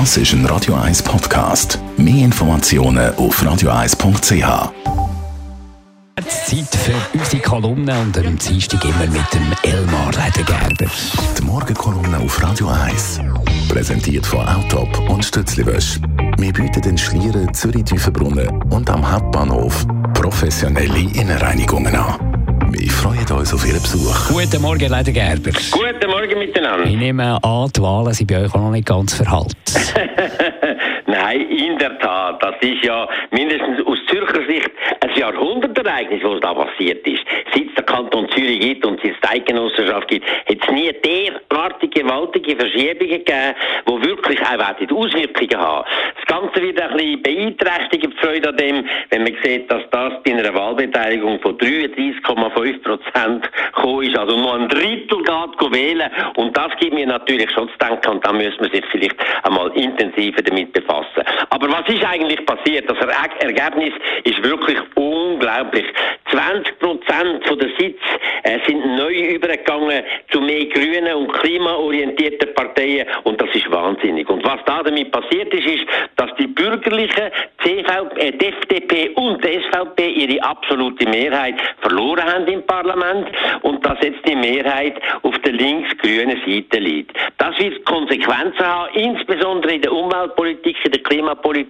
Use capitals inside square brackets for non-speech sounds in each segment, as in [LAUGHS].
Das ist ein Radio 1 Podcast. Mehr Informationen auf radio1.ch. Zeit für unsere Kolumne und am Dienstag immer mit dem Elmar Ledergerber. Die Morgenkolumne auf Radio 1. Präsentiert von Autop und Stützliwösch. Wir bieten den Schlieren, Zürich-Tüfenbrunnen und am Hauptbahnhof professionelle Innenreinigungen an. Wir freuen uns auf Ihren Besuch. Guten Morgen, Ledergerber. Guten Morgen miteinander. Ich nehme an, die Wahlen sind bei euch auch noch nicht ganz verhalten. [LAUGHS] Nein, in der Tat. Das ist ja mindestens aus Zürcher Sicht ein Jahrhundertereignis, was da passiert ist. Seit es der Kanton Zürich gibt und es die Eidgenossenschaft gibt, hat es nie derartige gewaltige Verschiebungen gegeben, die wirklich auch Auswirkungen haben. Ganze wird ein bisschen beeinträchtigt, die Freude an dem, wenn man sieht, dass das bei einer Wahlbeteiligung von 33,5 Prozent gekommen ist, also nur ein Drittel geht wählen. Und das gibt mir natürlich schon zu denken und da müssen wir sich vielleicht einmal intensiver damit befassen. Was ist eigentlich passiert? Das Ergebnis ist wirklich unglaublich. 20 Prozent der Sitze äh, sind neu übergegangen zu mehr grünen und klimaorientierten Parteien und das ist wahnsinnig. Und was da damit passiert ist, ist, dass die bürgerlichen CVP, äh, die FDP und die SVP ihre absolute Mehrheit verloren haben im Parlament und dass jetzt die Mehrheit auf der links-grünen Seite liegt. Das wird Konsequenzen haben, insbesondere in der Umweltpolitik, in der Klimapolitik,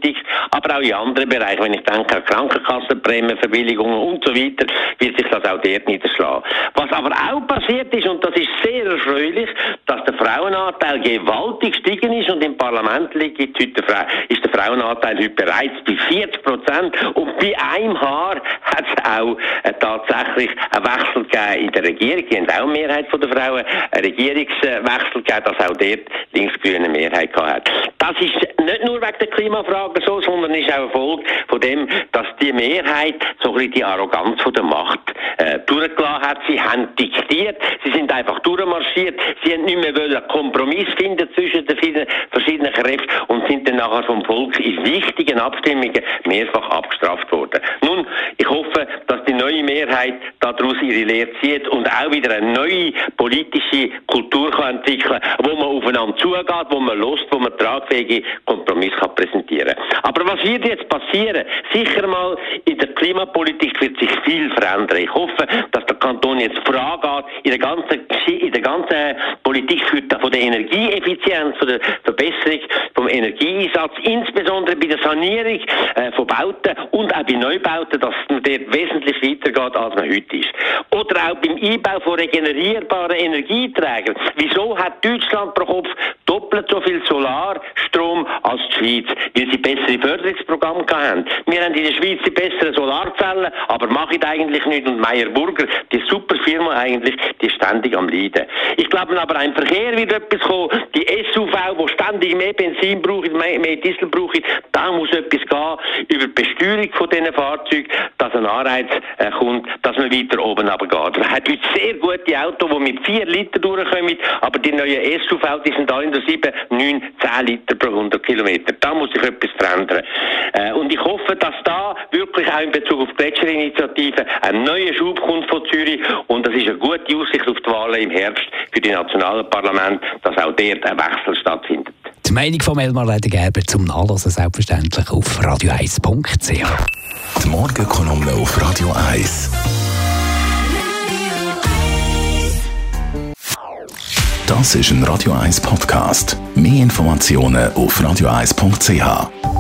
aber auch in anderen Bereichen. Wenn ich denke an Krankenkassenprämien, Verbilligungen und so weiter, wird sich das auch dort niederschlagen. Was aber auch passiert ist, und das ist sehr erfreulich, dass der Frauenanteil gewaltig gestiegen ist und im Parlament liegt heute ist der Frauenanteil heute bereits bei 40 Prozent und bei einem Haar hat es auch äh, tatsächlich einen Wechsel gegeben in der Regierung. Die haben auch eine Mehrheit von der Frauen, einen Regierungswechsel gegeben, dass auch dort linksgrüne Mehrheit gehabt hat. Das ist nicht nur wegen der Klimafrage so, sondern ist auch eine Folge von dem, dass die Mehrheit so ein die Arroganz von der Macht äh, durchgelassen hat. Sie haben diktiert, sie sind einfach durchmarschiert, sie haben nicht mehr wollen Kompromiss finden zwischen den verschiedenen Kräften und sind dann nachher vom Volk in wichtigen Abstimmungen mehrfach abgestraft worden. Nun, ich hoffe, dass neue Mehrheit daraus ihre Lehre zieht und auch wieder eine neue politische Kultur kann entwickeln kann, wo man aufeinander zugeht, wo man lost, wo man tragfähige Kompromisse kann präsentieren Aber was wird jetzt passieren? Sicher mal in der Klimapolitik wird sich viel verändern. Ich hoffe, dass der Kanton jetzt vorangeht in der ganzen, in der ganzen Politik für, von der Energieeffizienz, von der Verbesserung vom Energieeinsatz, insbesondere bei der Sanierung äh, von Bauten und auch bei Neubauten, dass man dort wesentlich weitergeht, als man heute ist. Oder auch beim Einbau von regenerierbaren Energieträgern. Wieso hat Deutschland pro Kopf doppelt so viel Solarstrom als die Schweiz? Weil sie bessere Förderungsprogramme haben. Wir haben in der Schweiz die besseren Solarzellen, aber machen eigentlich nicht. Und Meyer Burger, die super Firma eigentlich, die ist ständig am Leiden. Ich glaube aber, ein Verkehr wird etwas kommen. Die SUV, die ständig mehr Benzin brauchen, mehr, mehr Diesel brauchen, da muss etwas gehen über die Besteuerung von diesen Fahrzeugen, dass ein Anreiz äh, kommt, dass man weiter oben runtergeht. Man hat heute sehr gute Autos, die mit 4 Liter durchkommen, aber die neuen SUV, die sind alle in der 7, 9, 10 Liter pro 100 Kilometer. Da muss sich etwas verändern. Äh, und ich hoffe, dass da wirklich auch in Bezug auf die Gletscherinitiative ein neuer Schub kommt von Zürich und das ist eine gute Aussicht auf die Wahlen im Herbst für die nationalen Parlamente, dass auch dort ein Wechsel stattfindet. Die Meinung von Elmar Ledergerber zum Nachlesen selbstverständlich auf radio1.ch. Die Morgenkolumne auf Radio 1. Das ist ein Radio 1 Podcast. Mehr Informationen auf radio1.ch.